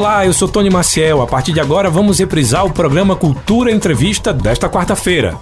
Olá, eu sou Tony Maciel. A partir de agora vamos reprisar o programa Cultura Entrevista desta quarta-feira.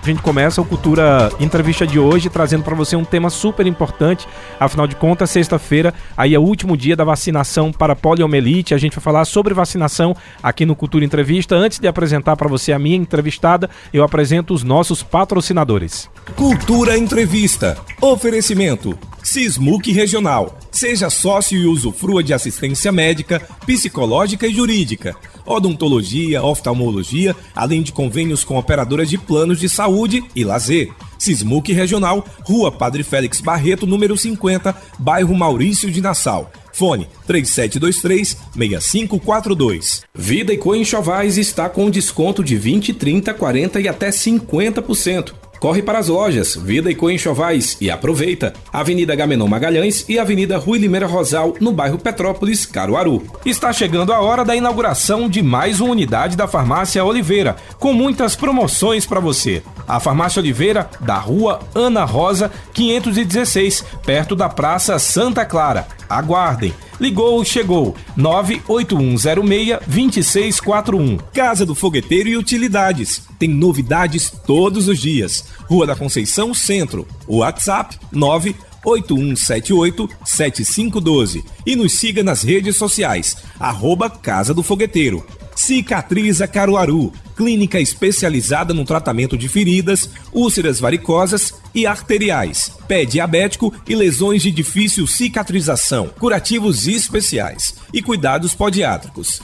A gente começa o Cultura Entrevista de hoje trazendo para você um tema super importante. Afinal de contas, sexta-feira, aí é o último dia da vacinação para poliomielite. A gente vai falar sobre vacinação aqui no Cultura Entrevista. Antes de apresentar para você a minha entrevistada, eu apresento os nossos patrocinadores. Cultura Entrevista. Oferecimento Sismuc Regional. Seja sócio e usufrua de assistência médica, psicológica e jurídica, odontologia, oftalmologia, além de convênios com operadoras de planos de saúde e lazer. Sismuc Regional, Rua Padre Félix Barreto, número 50, bairro Maurício de Nassau. Fone 3723-6542. Vida e Co Enxovais está com desconto de 20, 30, 40 e até 50%. Corre para as lojas Vida e Co Enxovais e aproveita. Avenida Gamenon Magalhães e Avenida Rui Limeira Rosal, no bairro Petrópolis, Caruaru. Está chegando a hora da inauguração de mais uma unidade da Farmácia Oliveira, com muitas promoções para você. A Farmácia Oliveira, da Rua Ana Rosa, 516, perto da Praça Santa Clara. Aguardem. Ligou, chegou. 98106-2641. Casa do Fogueteiro e Utilidades. Tem novidades todos os dias. Rua da Conceição Centro. WhatsApp 98178-7512. E nos siga nas redes sociais. Arroba Casa do Fogueteiro. Cicatriza Caruaru, clínica especializada no tratamento de feridas, úlceras varicosas e arteriais, pé diabético e lesões de difícil cicatrização, curativos especiais e cuidados podiátricos.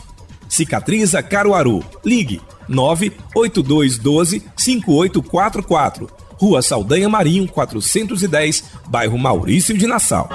Cicatriza Caruaru. Ligue 98212 5844. Rua Saldanha Marinho 410, bairro Maurício de Nassau.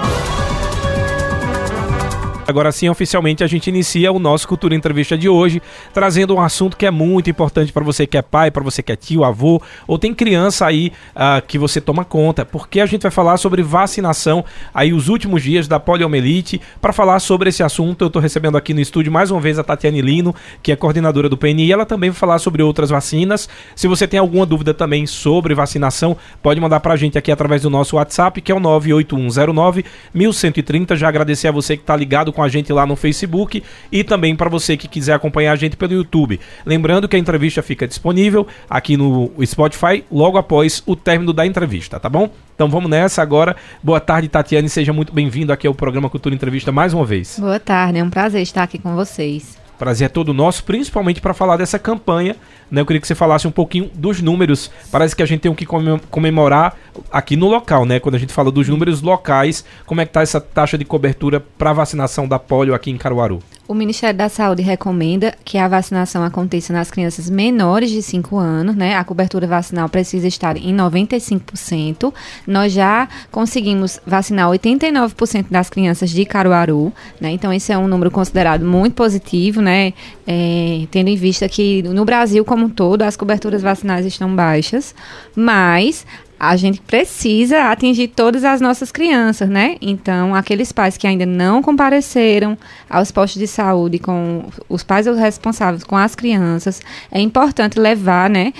Agora sim, oficialmente a gente inicia o nosso Cultura Entrevista de hoje, trazendo um assunto que é muito importante para você que é pai, para você que é tio, avô, ou tem criança aí uh, que você toma conta, porque a gente vai falar sobre vacinação aí os últimos dias da poliomielite. Para falar sobre esse assunto, eu estou recebendo aqui no estúdio mais uma vez a Tatiane Lino, que é coordenadora do PNI, ela também vai falar sobre outras vacinas. Se você tem alguma dúvida também sobre vacinação, pode mandar para a gente aqui através do nosso WhatsApp, que é o 98109 1130. Já agradecer a você que está ligado com a gente lá no Facebook e também para você que quiser acompanhar a gente pelo YouTube. Lembrando que a entrevista fica disponível aqui no Spotify logo após o término da entrevista, tá bom? Então vamos nessa agora. Boa tarde, Tatiane. Seja muito bem-vindo aqui ao programa Cultura Entrevista mais uma vez. Boa tarde, é um prazer estar aqui com vocês. Prazer é todo nosso, principalmente para falar dessa campanha. Né? Eu queria que você falasse um pouquinho dos números. Parece que a gente tem o que comemorar aqui no local, né? Quando a gente fala dos números locais, como é que está essa taxa de cobertura para vacinação da polio aqui em Caruaru? O Ministério da Saúde recomenda que a vacinação aconteça nas crianças menores de 5 anos, né? A cobertura vacinal precisa estar em 95%. Nós já conseguimos vacinar 89% das crianças de Caruaru, né? Então esse é um número considerado muito positivo, né? É, tendo em vista que no Brasil como um todo as coberturas vacinais estão baixas, mas a gente precisa atingir todas as nossas crianças, né? Então, aqueles pais que ainda não compareceram aos postos de saúde com os pais responsáveis com as crianças, é importante levar, né?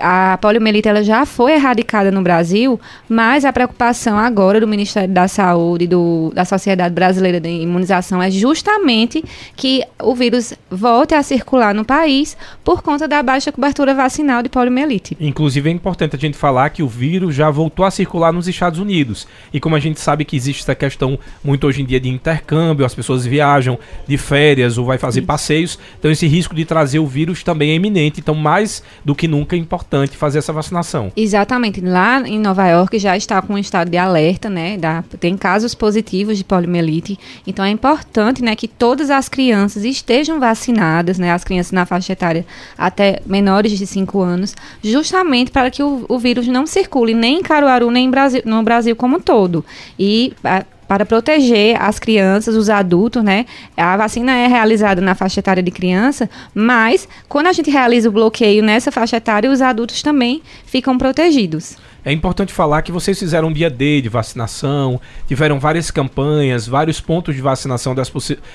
A poliomielite ela já foi erradicada no Brasil, mas a preocupação agora do Ministério da Saúde, do, da Sociedade Brasileira de Imunização, é justamente que o vírus volte a circular no país por conta da baixa cobertura vacinal de poliomielite. Inclusive é importante a gente falar que o vírus já voltou a circular nos Estados Unidos. E como a gente sabe que existe essa questão muito hoje em dia de intercâmbio, as pessoas viajam de férias ou vai fazer Isso. passeios, então esse risco de trazer o vírus também é iminente. Então, mais do que nunca é importante importante fazer essa vacinação. Exatamente. Lá em Nova York já está com um estado de alerta, né? Da, tem casos positivos de poliomielite. Então é importante, né, que todas as crianças estejam vacinadas, né? As crianças na faixa etária até menores de 5 anos, justamente para que o, o vírus não circule nem em Caruaru, nem em Brasil, no Brasil como um todo. E a, para proteger as crianças, os adultos, né? A vacina é realizada na faixa etária de criança, mas quando a gente realiza o bloqueio nessa faixa etária, os adultos também ficam protegidos. É importante falar que vocês fizeram um dia D de vacinação, tiveram várias campanhas, vários pontos de vacinação das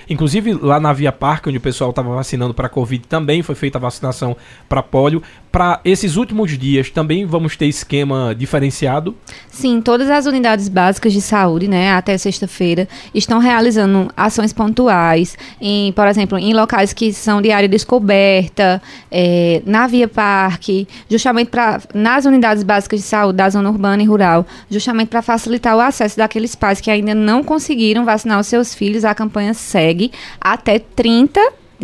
inclusive lá na Via Parque, onde o pessoal estava vacinando para Covid, também foi feita a vacinação para polio. Para esses últimos dias também vamos ter esquema diferenciado? Sim, todas as unidades básicas de saúde, né, até sexta-feira, estão realizando ações pontuais, em, por exemplo, em locais que são de área descoberta, é, na Via Parque, justamente para nas unidades básicas de saúde da zona urbana e rural, justamente para facilitar o acesso daqueles pais que ainda não conseguiram vacinar os seus filhos. A campanha segue até 30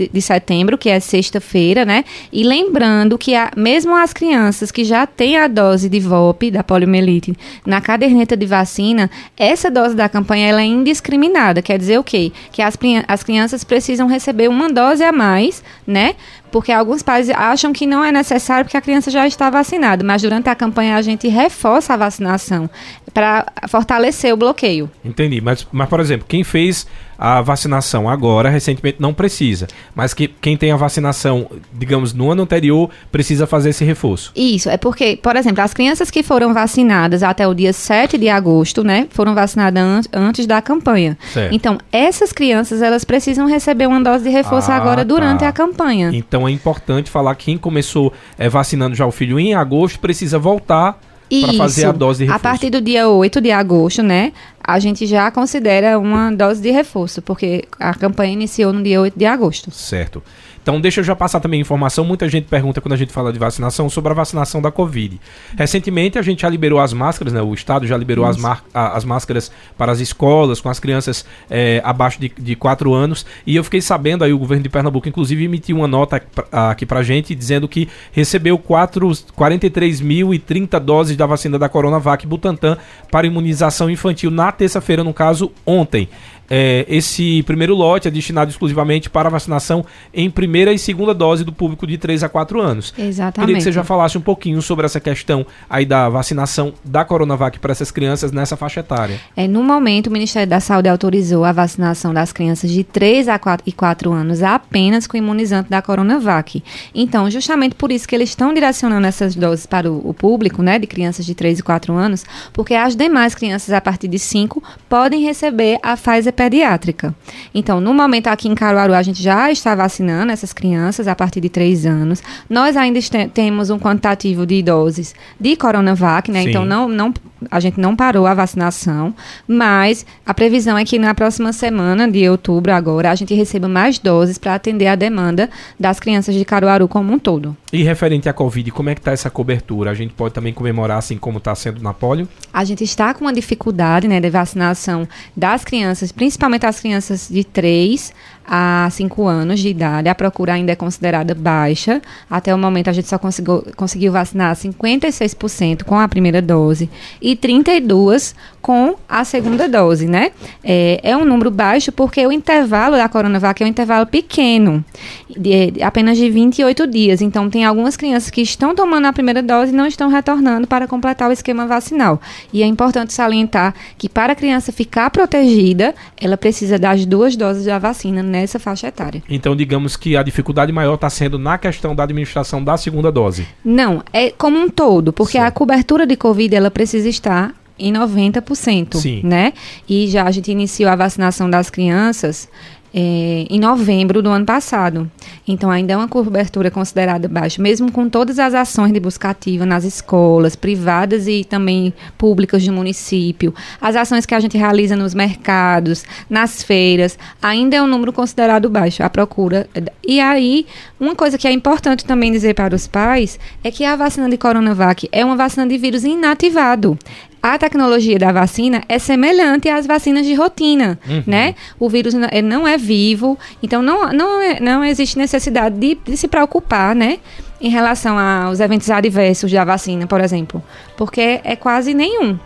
de, setembro, que é sexta-feira, né? E lembrando que a, mesmo as crianças que já têm a dose de VOP, da poliomielite, na caderneta de vacina, essa dose da campanha ela é indiscriminada. Quer dizer o quê? Que as, as crianças precisam receber uma dose a mais, né? porque alguns pais acham que não é necessário porque a criança já está vacinada, mas durante a campanha a gente reforça a vacinação para fortalecer o bloqueio. Entendi, mas, mas por exemplo, quem fez a vacinação agora, recentemente, não precisa, mas que quem tem a vacinação, digamos, no ano anterior, precisa fazer esse reforço. Isso, é porque, por exemplo, as crianças que foram vacinadas até o dia 7 de agosto, né, foram vacinadas an antes da campanha. Certo. Então, essas crianças, elas precisam receber uma dose de reforço ah, agora durante tá. a campanha. Então, é importante falar que quem começou é, vacinando já o filho em agosto precisa voltar para fazer a dose de reforço. A partir do dia 8 de agosto, né? A gente já considera uma dose de reforço, porque a campanha iniciou no dia 8 de agosto. Certo. Então, deixa eu já passar também informação. Muita gente pergunta quando a gente fala de vacinação sobre a vacinação da Covid. Recentemente, a gente já liberou as máscaras, né? O Estado já liberou as, as máscaras para as escolas, com as crianças é, abaixo de, de 4 anos. E eu fiquei sabendo, aí o governo de Pernambuco, inclusive, emitiu uma nota aqui pra gente dizendo que recebeu 43.030 doses da vacina da Coronavac Butantan para imunização infantil na terça-feira, no caso, ontem é, esse primeiro lote é destinado exclusivamente para vacinação em primeira e segunda dose do público de 3 a 4 anos. Exatamente. Queria que você já falasse um pouquinho sobre essa questão aí da vacinação da Coronavac para essas crianças nessa faixa etária. É, no momento, o Ministério da Saúde autorizou a vacinação das crianças de 3 a 4 e 4 anos apenas com o imunizante da Coronavac. Então, justamente por isso que eles estão direcionando essas doses para o, o público, né, de crianças de 3 e 4 anos, porque as demais crianças a partir de 5 podem receber a Pfizer pediátrica. Então, no momento aqui em Caruaru, a gente já está vacinando essas crianças a partir de 3 anos. Nós ainda temos um quantitativo de doses de Coronavac, né? Sim. Então, não, não, a gente não parou a vacinação, mas a previsão é que na próxima semana, de outubro agora, a gente receba mais doses para atender a demanda das crianças de Caruaru como um todo. E referente à Covid, como é que está essa cobertura? A gente pode também comemorar assim como está sendo na polio? A gente está com uma dificuldade né, de vacinação das crianças, principalmente as crianças de 3 a 5 anos de idade, a procura ainda é considerada baixa. Até o momento, a gente só conseguiu, conseguiu vacinar 56% com a primeira dose e 32% com a segunda dose, né? É, é um número baixo porque o intervalo da Coronavac é um intervalo pequeno, de, de apenas de 28 dias. Então, tem algumas crianças que estão tomando a primeira dose e não estão retornando para completar o esquema vacinal. E é importante salientar que para a criança ficar protegida, ela precisa das duas doses da vacina nessa faixa etária. Então, digamos que a dificuldade maior está sendo na questão da administração da segunda dose. Não, é como um todo, porque a cobertura de Covid ela precisa estar em 90%, Sim. né? E já a gente iniciou a vacinação das crianças é, em novembro do ano passado. Então, ainda é uma cobertura considerada baixa, mesmo com todas as ações de busca ativa nas escolas, privadas e também públicas do município, as ações que a gente realiza nos mercados, nas feiras, ainda é um número considerado baixo, a procura. E aí, uma coisa que é importante também dizer para os pais é que a vacina de Coronavac é uma vacina de vírus inativado a tecnologia da vacina é semelhante às vacinas de rotina, uhum. né? O vírus não é vivo, então não, não, é, não existe necessidade de, de se preocupar, né? Em relação aos eventos adversos da vacina, por exemplo, porque é quase nenhum.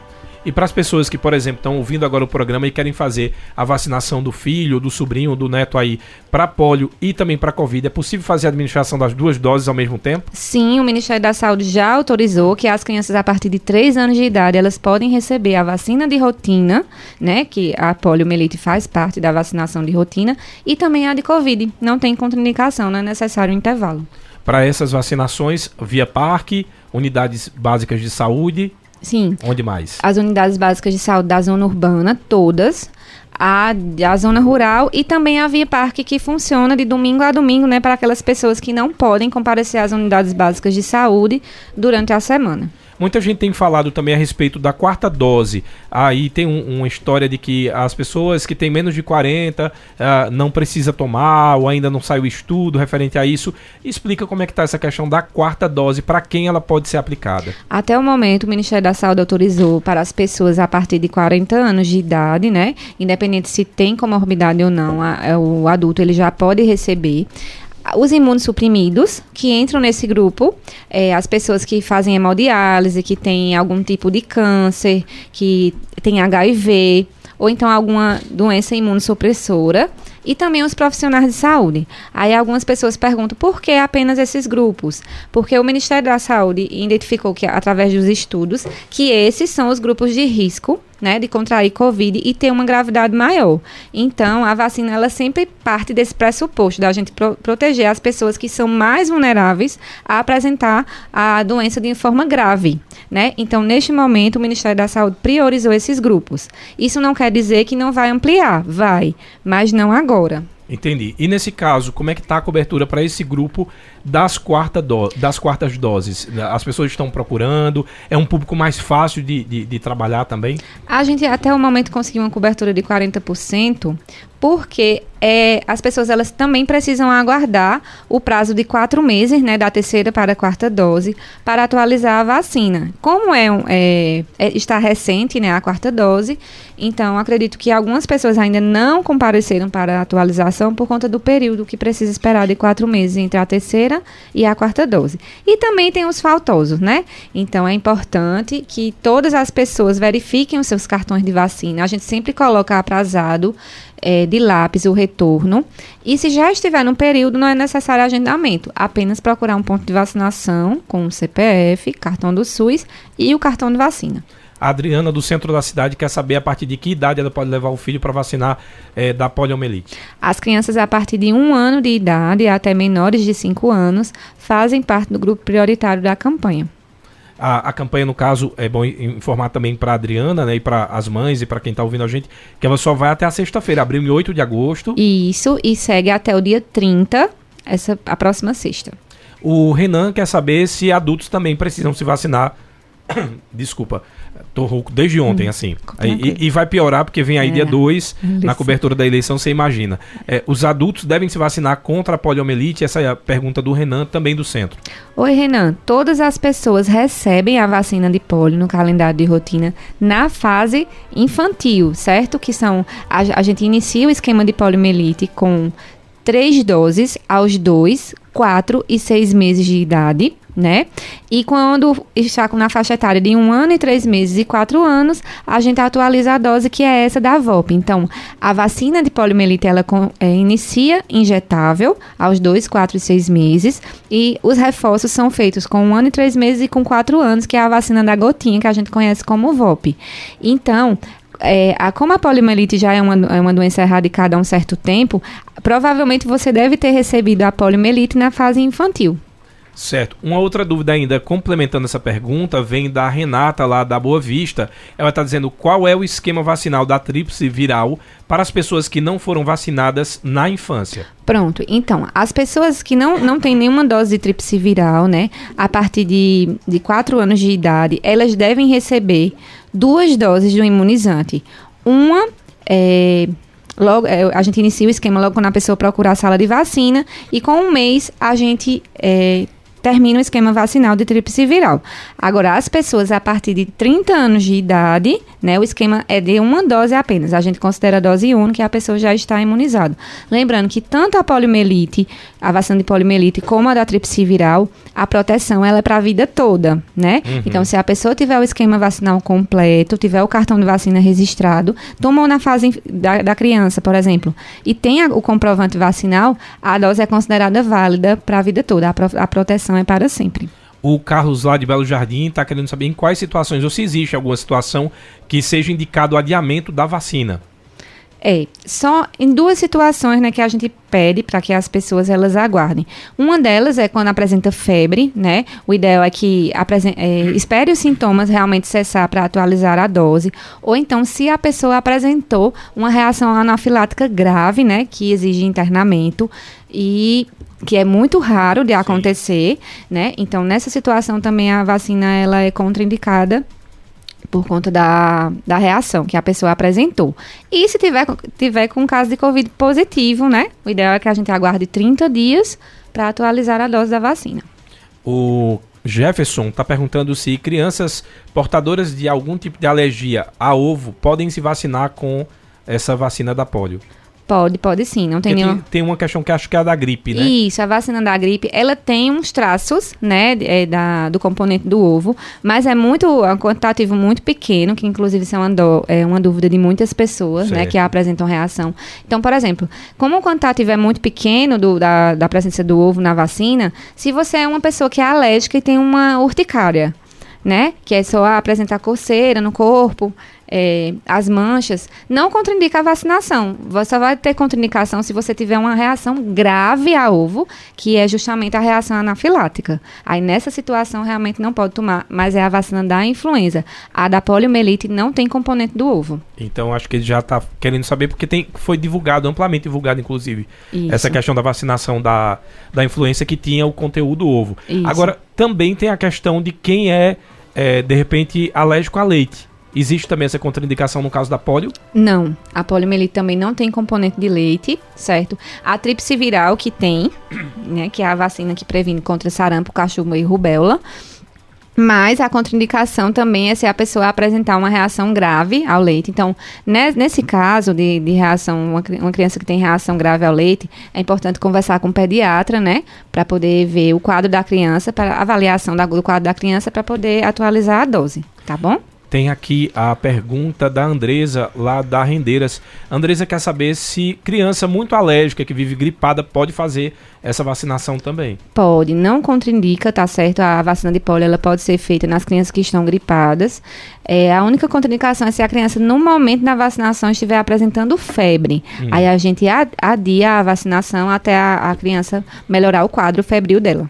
E para as pessoas que, por exemplo, estão ouvindo agora o programa e querem fazer a vacinação do filho, do sobrinho, do neto aí para polio e também para covid, é possível fazer a administração das duas doses ao mesmo tempo? Sim, o Ministério da Saúde já autorizou que as crianças a partir de 3 anos de idade, elas podem receber a vacina de rotina, né, que a poliomielite faz parte da vacinação de rotina, e também a de covid. Não tem contraindicação, não é necessário um intervalo. Para essas vacinações, via parque, unidades básicas de saúde, Sim. Onde mais? As unidades básicas de saúde da zona urbana, todas. A, a zona rural e também a Via Parque, que funciona de domingo a domingo, né, para aquelas pessoas que não podem comparecer às unidades básicas de saúde durante a semana. Muita gente tem falado também a respeito da quarta dose. Aí tem um, uma história de que as pessoas que têm menos de 40 uh, ah, não precisa tomar, ou ainda não saiu estudo referente a isso. Explica como é que está essa questão da quarta dose, para quem ela pode ser aplicada. Até o momento, o Ministério da Saúde autorizou para as pessoas a partir de 40 anos de idade, né? Independente se tem comorbidade ou não, a, o adulto ele já pode receber os imunossuprimidos, que entram nesse grupo, é, as pessoas que fazem hemodiálise, que têm algum tipo de câncer, que têm HIV, ou então alguma doença imunossupressora, e também os profissionais de saúde. Aí algumas pessoas perguntam por que apenas esses grupos? Porque o Ministério da Saúde identificou que através dos estudos que esses são os grupos de risco né, de contrair Covid e ter uma gravidade maior. Então, a vacina, ela sempre parte desse pressuposto da gente pro proteger as pessoas que são mais vulneráveis a apresentar a doença de forma grave, né? Então, neste momento, o Ministério da Saúde priorizou esses grupos. Isso não quer dizer que não vai ampliar, vai, mas não agora. Entendi. E nesse caso, como é que está a cobertura para esse grupo das, quarta do, das quartas doses? As pessoas estão procurando? É um público mais fácil de, de, de trabalhar também? A gente até o momento conseguiu uma cobertura de 40%, porque é, as pessoas elas também precisam aguardar o prazo de quatro meses, né, da terceira para a quarta dose, para atualizar a vacina. Como é, é, é, está recente, né, a quarta dose, então acredito que algumas pessoas ainda não compareceram para a atualização por conta do período que precisa esperar de quatro meses entre a terceira e a quarta dose. E também tem os faltosos, né? Então é importante que todas as pessoas verifiquem os seus cartões de vacina. A gente sempre coloca aprazado é, de lápis o retorno. E se já estiver no período, não é necessário agendamento. Apenas procurar um ponto de vacinação com o CPF, cartão do SUS e o cartão de vacina. A Adriana, do centro da cidade, quer saber a partir de que idade ela pode levar o filho para vacinar é, da poliomielite. As crianças a partir de um ano de idade até menores de cinco anos fazem parte do grupo prioritário da campanha. A, a, campanha, no caso, é bom informar também para Adriana, né, e para as mães e para quem está ouvindo a gente, que ela só vai até a sexta-feira, abriu em 8 de agosto. Isso, e segue até o dia 30, essa a próxima sexta. O Renan quer saber se adultos também precisam se vacinar. Desculpa Tô rouco desde ontem, hum, assim. E, e, vai piorar porque vem aí é, dia 2, na cobertura da eleição, você imagina. É, os adultos devem se vacinar contra a poliomielite? Essa é a pergunta do Renan, também do centro. Oi, Renan. Todas as pessoas recebem a vacina de polio no calendário de rotina na fase infantil, certo? Que são. A, a gente inicia o esquema de poliomielite com três doses aos dois, quatro e seis meses de idade né? E quando está na faixa etária de um ano e três meses e quatro anos, a gente atualiza a dose que é essa da VOP. Então, a vacina de poliomielite, ela é, inicia injetável aos dois, quatro e seis meses e os reforços são feitos com um ano e três meses e com quatro anos, que é a vacina da gotinha, que a gente conhece como VOP. Então, é, a, como a poliomielite já é uma, é uma doença erradicada há um certo tempo, provavelmente você deve ter recebido a poliomielite na fase infantil. Certo. Uma outra dúvida ainda, complementando essa pergunta, vem da Renata lá da Boa Vista. Ela está dizendo qual é o esquema vacinal da tríplice viral para as pessoas que não foram vacinadas na infância. Pronto. Então, as pessoas que não, não têm nenhuma dose de tríplice viral, né, a partir de, de 4 anos de idade, elas devem receber duas doses do imunizante. Uma é, Logo, é, a gente inicia o esquema logo quando a pessoa procurar a sala de vacina e com um mês a gente é, termina o esquema vacinal de tríplice viral. Agora, as pessoas a partir de 30 anos de idade, né, o esquema é de uma dose apenas. A gente considera a dose única e a pessoa já está imunizada. Lembrando que tanto a poliomielite, a vacina de poliomielite, como a da tríplice viral, a proteção ela é para a vida toda, né? Uhum. Então, se a pessoa tiver o esquema vacinal completo, tiver o cartão de vacina registrado, tomou na fase da, da criança, por exemplo, e tem o comprovante vacinal, a dose é considerada válida para a vida toda. A, pro, a proteção é para sempre. O Carlos lá de Belo Jardim está querendo saber em quais situações, ou se existe alguma situação que seja indicado o adiamento da vacina. É, só em duas situações né, que a gente pede para que as pessoas elas aguardem. Uma delas é quando apresenta febre, né? O ideal é que é, espere os sintomas realmente cessar para atualizar a dose. Ou então, se a pessoa apresentou uma reação anafilática grave, né? Que exige internamento e que é muito raro de acontecer, Sim. né? Então, nessa situação também a vacina ela é contraindicada por conta da, da reação que a pessoa apresentou. E se tiver, tiver com caso de Covid positivo, né? O ideal é que a gente aguarde 30 dias para atualizar a dose da vacina. O Jefferson está perguntando se crianças portadoras de algum tipo de alergia a ovo podem se vacinar com essa vacina da polio. Pode, pode sim, não tem nenhum... Tem uma questão que acho que é a da gripe, né? Isso, a vacina da gripe, ela tem uns traços, né, é, da, do componente do ovo, mas é muito, é um quantitativo muito pequeno, que inclusive isso é uma, do, é uma dúvida de muitas pessoas, certo. né, que apresentam reação. Então, por exemplo, como o quantitativo é muito pequeno do, da, da presença do ovo na vacina, se você é uma pessoa que é alérgica e tem uma urticária, né? Que é só apresentar coceira no corpo, é, as manchas, não contraindica a vacinação. Você vai ter contraindicação se você tiver uma reação grave a ovo, que é justamente a reação anafilática. Aí nessa situação realmente não pode tomar, mas é a vacina da influenza. A da poliomielite não tem componente do ovo. Então acho que ele já está querendo saber porque tem, foi divulgado, amplamente divulgado inclusive, Isso. essa questão da vacinação da, da influenza que tinha o conteúdo ovo. Isso. Agora, também tem a questão de quem é, é de repente alérgico a leite. Existe também essa contraindicação no caso da polio? Não, a poliomielite também não tem componente de leite, certo? A tríplice viral que tem, né, que é a vacina que previne contra sarampo, cachumba e rubéola. Mas a contraindicação também é se a pessoa apresentar uma reação grave ao leite. Então, nesse caso de, de reação, uma, criança que tem reação grave ao leite, é importante conversar com o pediatra, né? Para poder ver o quadro da criança, para avaliação do quadro da criança, para poder atualizar a dose, tá bom? Tem aqui a pergunta da Andresa, lá da Rendeiras. Andresa quer saber se criança muito alérgica, que vive gripada, pode fazer essa vacinação também. Pode, não contraindica, tá certo? A vacina de polio ela pode ser feita nas crianças que estão gripadas. É, a única contraindicação é se a criança, no momento da vacinação, estiver apresentando febre. Hum. Aí a gente adia a vacinação até a, a criança melhorar o quadro febril dela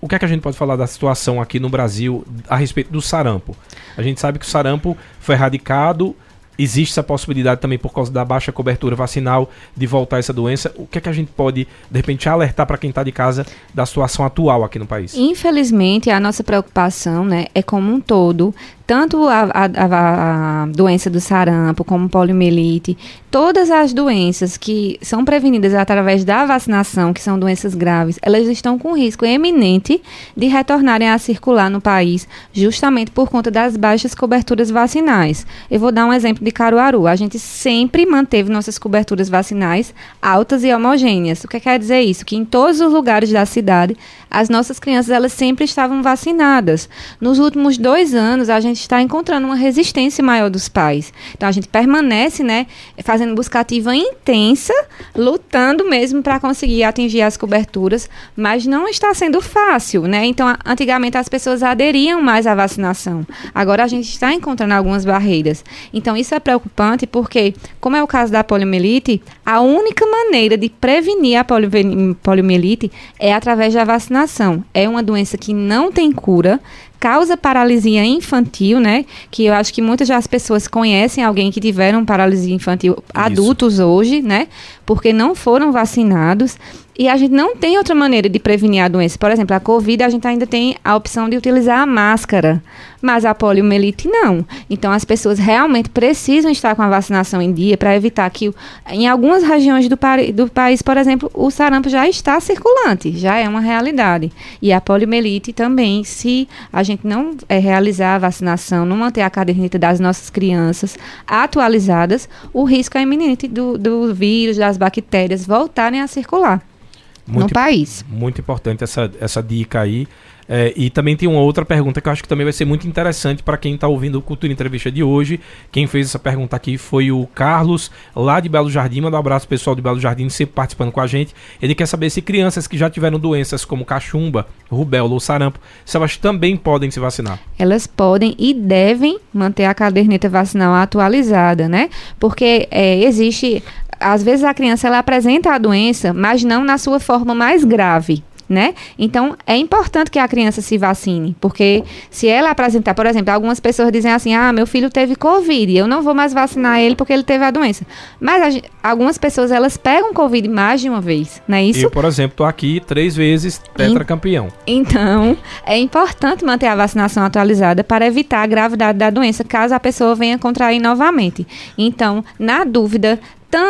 o que é que a gente pode falar da situação aqui no Brasil a respeito do sarampo? A gente sabe que o sarampo foi erradicado, existe essa possibilidade também por causa da baixa cobertura vacinal de voltar essa doença. O que é que a gente pode, de repente, alertar para quem está de casa da situação atual aqui no país? Infelizmente, a nossa preocupação né, é como um todo tanto a, a, a, doença do sarampo como poliomielite, todas as doenças que são prevenidas através da vacinação, que são doenças graves, elas estão com risco eminente de retornarem a circular no país, justamente por conta das baixas coberturas vacinais. Eu vou dar um exemplo de Caruaru. A gente sempre manteve nossas coberturas vacinais altas e homogêneas. O que quer dizer isso? Que em todos os lugares da cidade, as nossas crianças elas sempre estavam vacinadas. Nos últimos dois anos, a gente está encontrando uma resistência maior dos pais. Então a gente permanece, né, fazendo busca ativa intensa, lutando mesmo para conseguir atingir as coberturas, mas não está sendo fácil, né? Então antigamente as pessoas aderiam mais à vacinação. Agora a gente está encontrando algumas barreiras. Então isso é preocupante porque, como é o caso da poliomielite, a única maneira de prevenir a poliomielite é através da vacinação. É uma doença que não tem cura, causa paralisia infantil, né? Que eu acho que muitas das pessoas conhecem alguém que tiveram paralisia infantil, Isso. adultos hoje, né? Porque não foram vacinados. E a gente não tem outra maneira de prevenir a doença. Por exemplo, a Covid, a gente ainda tem a opção de utilizar a máscara, mas a poliomielite não. Então, as pessoas realmente precisam estar com a vacinação em dia para evitar que, em algumas regiões do, do, país, por exemplo, o sarampo já está circulante, já é uma realidade. E a poliomielite também, se a gente não é, realizar a vacinação, não manter a caderneta das nossas crianças atualizadas, o risco é iminente do, do vírus, das bactérias voltarem a circular. muito, no país. Muito importante essa, essa dica aí. É, e também tem uma outra pergunta que eu acho que também vai ser muito interessante para quem está ouvindo o Cultura Entrevista de hoje. Quem fez essa pergunta aqui foi o Carlos, lá de Belo Jardim. Manda um abraço pessoal de Belo Jardim, sempre participando com a gente. Ele quer saber se crianças que já tiveram doenças como cachumba, rubéola ou sarampo, se elas também podem se vacinar. Elas podem e devem manter a caderneta vacinal atualizada, né? Porque é, existe às vezes a criança ela apresenta a doença, mas não na sua forma mais grave né? Então, é importante que a criança se vacine, porque se ela apresentar, por exemplo, algumas pessoas dizem assim: "Ah, meu filho teve COVID, eu não vou mais vacinar ele porque ele teve a doença". Mas a, algumas pessoas elas pegam COVID mais de uma vez, não é isso? Eu, por exemplo, tô aqui três vezes tetracampeão. Então, é importante manter a vacinação atualizada para evitar a gravidade da doença caso a pessoa venha contrair novamente. Então, na dúvida,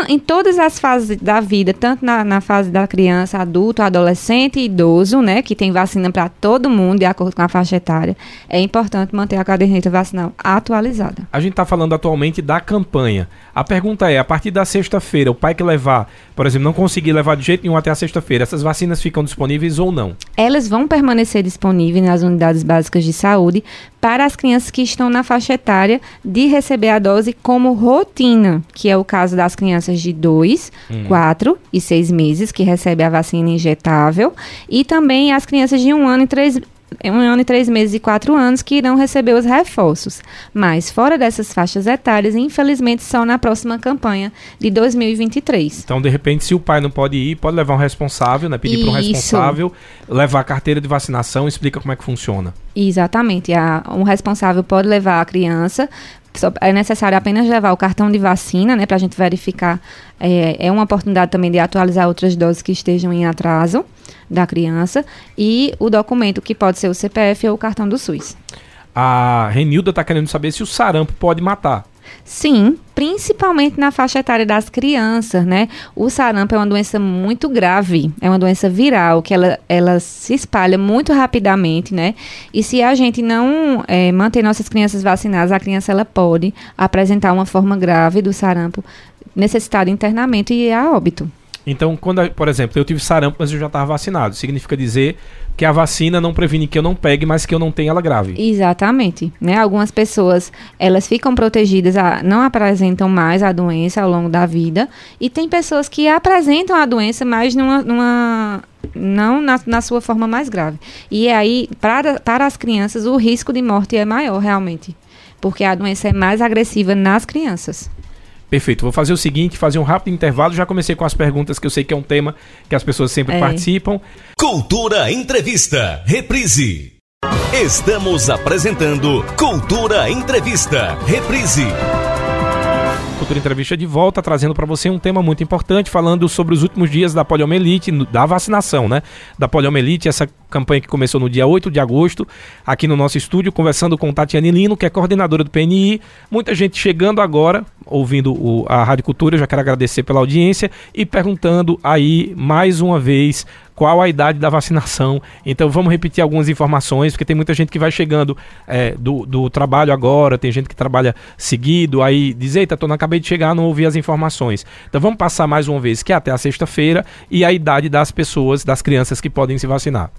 em todas as fases da vida, tanto na, na, fase da criança, adulto, adolescente e idoso, né, que tem vacina para todo mundo de acordo com a faixa etária, é importante manter a caderneta vacinal atualizada. A gente está falando atualmente da campanha. A pergunta é, a partir da sexta-feira, o pai que levar, por exemplo, não conseguir levar de jeito nenhum até a sexta-feira, essas vacinas ficam disponíveis ou não? Elas vão permanecer disponíveis nas unidades básicas de saúde para as crianças que estão na faixa etária de receber a dose como rotina, que é o caso das crianças de 2, 4 hum. e 6 meses, que recebem a vacina injetável, e também as crianças de 1 um ano e 3 um ano e três meses e quatro anos que irão receber os reforços. Mas fora dessas faixas etárias, infelizmente, só na próxima campanha de 2023. Então, de repente, se o pai não pode ir, pode levar um responsável, né? Pedir para um responsável levar a carteira de vacinação, explica como é que funciona. Exatamente. A, um responsável pode levar a criança, é necessário apenas levar o cartão de vacina, né, para a gente verificar. É, é uma oportunidade também de atualizar outras doses que estejam em atraso da criança e o documento que pode ser o CPF ou o cartão do SUS. A Renilda está querendo saber se o sarampo pode matar. Sim, principalmente na faixa etária das crianças, né? O sarampo é uma doença muito grave, é uma doença viral que ela, ela se espalha muito rapidamente, né? E se a gente não é, manter nossas crianças vacinadas, a criança ela pode apresentar uma forma grave do sarampo, necessitar de internamento e a óbito. Então, quando, por exemplo, eu tive sarampo, mas eu já estava vacinado, significa dizer que a vacina não previne que eu não pegue, mas que eu não tenha ela grave. Exatamente. Né? Algumas pessoas, elas ficam protegidas, a, não apresentam mais a doença ao longo da vida, e tem pessoas que apresentam a doença, mas numa, numa não na, na, sua forma mais grave. E aí, para, para as crianças, o risco de morte é maior, realmente. Porque a doença é mais agressiva nas crianças. Perfeito. Vou fazer o seguinte, fazer um rápido intervalo. Já comecei com as perguntas que eu sei que é um tema que as pessoas sempre é. participam. Cultura Entrevista, reprise. Estamos apresentando Cultura Entrevista, reprise. Cultura Entrevista de volta, trazendo para você um tema muito importante, falando sobre os últimos dias da poliomielite, da vacinação, né? Da poliomielite, essa campanha que começou no dia 8 de agosto, aqui no nosso estúdio, conversando com Tatiane Lino, que é coordenadora do PNI. Muita gente chegando agora, ouvindo o, a Rádio Cultura, eu já quero agradecer pela audiência e perguntando aí mais uma vez qual a idade da vacinação. Então vamos repetir algumas informações, porque tem muita gente que vai chegando é, do, do trabalho agora, tem gente que trabalha seguido, aí diz, eita, tô, não acabei de chegar, não ouvi as informações. Então vamos passar mais uma vez, que é até a sexta-feira, e a idade das pessoas, das crianças que podem se vacinar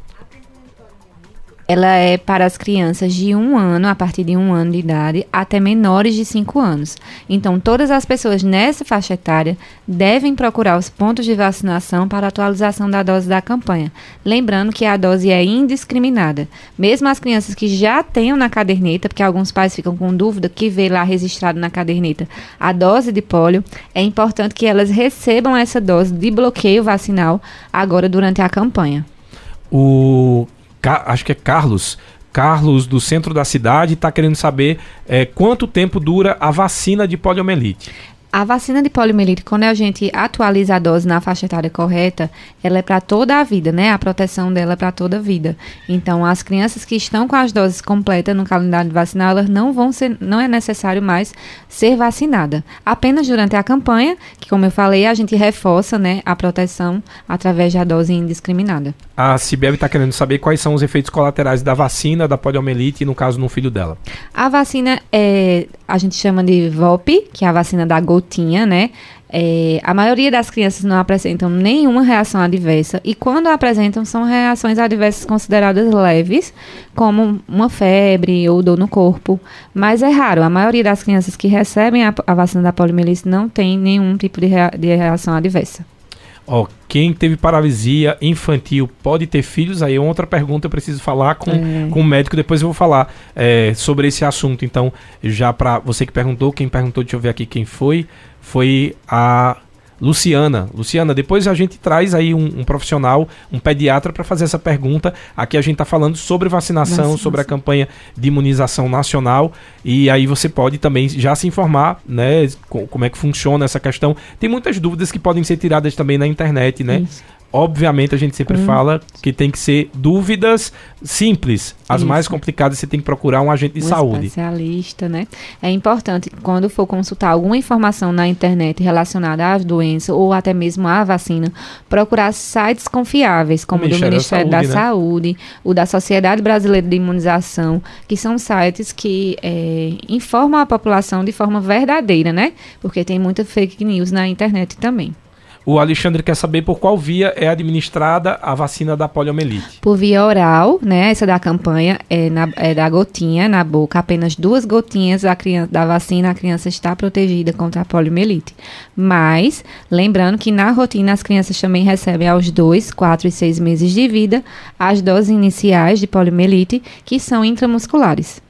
ela é para as crianças de um ano, a partir de um ano de idade, até menores de cinco anos. Então, todas as pessoas nessa faixa etária devem procurar os pontos de vacinação para atualização da dose da campanha. Lembrando que a dose é indiscriminada. Mesmo as crianças que já tenham na caderneta, porque alguns pais ficam com dúvida que vê lá registrado na caderneta a dose de pólio, é importante que elas recebam essa dose de bloqueio vacinal agora durante a campanha. O acho que é Carlos, Carlos do centro da cidade está querendo saber é, quanto tempo dura a vacina de poliomielite. A vacina de poliomielite, quando a gente atualiza a dose na faixa etária correta, ela é para toda a vida, né? A proteção dela é para toda a vida. Então, as crianças que estão com as doses completas no calendário vacinal, elas não vão ser, não é necessário mais ser vacinada. Apenas durante a campanha, que como eu falei, a gente reforça, né, a proteção através da dose indiscriminada. A Cibele está querendo saber quais são os efeitos colaterais da vacina da poliomielite, no caso no filho dela. A vacina é, a gente chama de VOP, que é a vacina da gota gotinha, né? É, a maioria das crianças não apresentam nenhuma reação adversa e quando apresentam são reações adversas consideradas leves, como uma febre ou dor no corpo, mas é raro. A maioria das crianças que recebem a, a vacina da poliomielite não tem nenhum tipo de, rea, de reação adversa. Ó, quem teve paralisia infantil pode ter filhos? Aí é outra pergunta, eu preciso falar com, é. com o médico, depois eu vou falar é, sobre esse assunto. Então, já para você que perguntou, quem perguntou, deixa eu ver aqui quem foi, foi a Luciana. Luciana, depois a gente traz aí um, um profissional, um pediatra, para fazer essa pergunta. Aqui a gente está falando sobre vacinação, vacinação, sobre a campanha de imunização nacional. E aí você pode também já se informar, né? Como é que funciona essa questão. Tem muitas dúvidas que podem ser tiradas também na internet, né? Isso. Obviamente a gente sempre hum. fala que tem que ser dúvidas simples. As Isso. mais complicadas você tem que procurar um agente de um saúde. especialista, né? É importante quando for consultar alguma informação na internet relacionada às doenças ou até mesmo à vacina, procurar sites confiáveis, como o do Ministério da, Saúde, da né? Saúde, o da Sociedade Brasileira de Imunização, que são sites que é, informam a população de forma verdadeira, né? Porque tem muita fake news na internet também. O Alexandre quer saber por qual via é administrada a vacina da poliomielite. Por via oral, né? Essa da campanha é, na, é da gotinha na boca, apenas duas gotinhas criança, da vacina, a criança está protegida contra a poliomielite. Mas, lembrando que na rotina as crianças também recebem aos 2, 4 e 6 meses de vida as doses iniciais de poliomielite, que são intramusculares.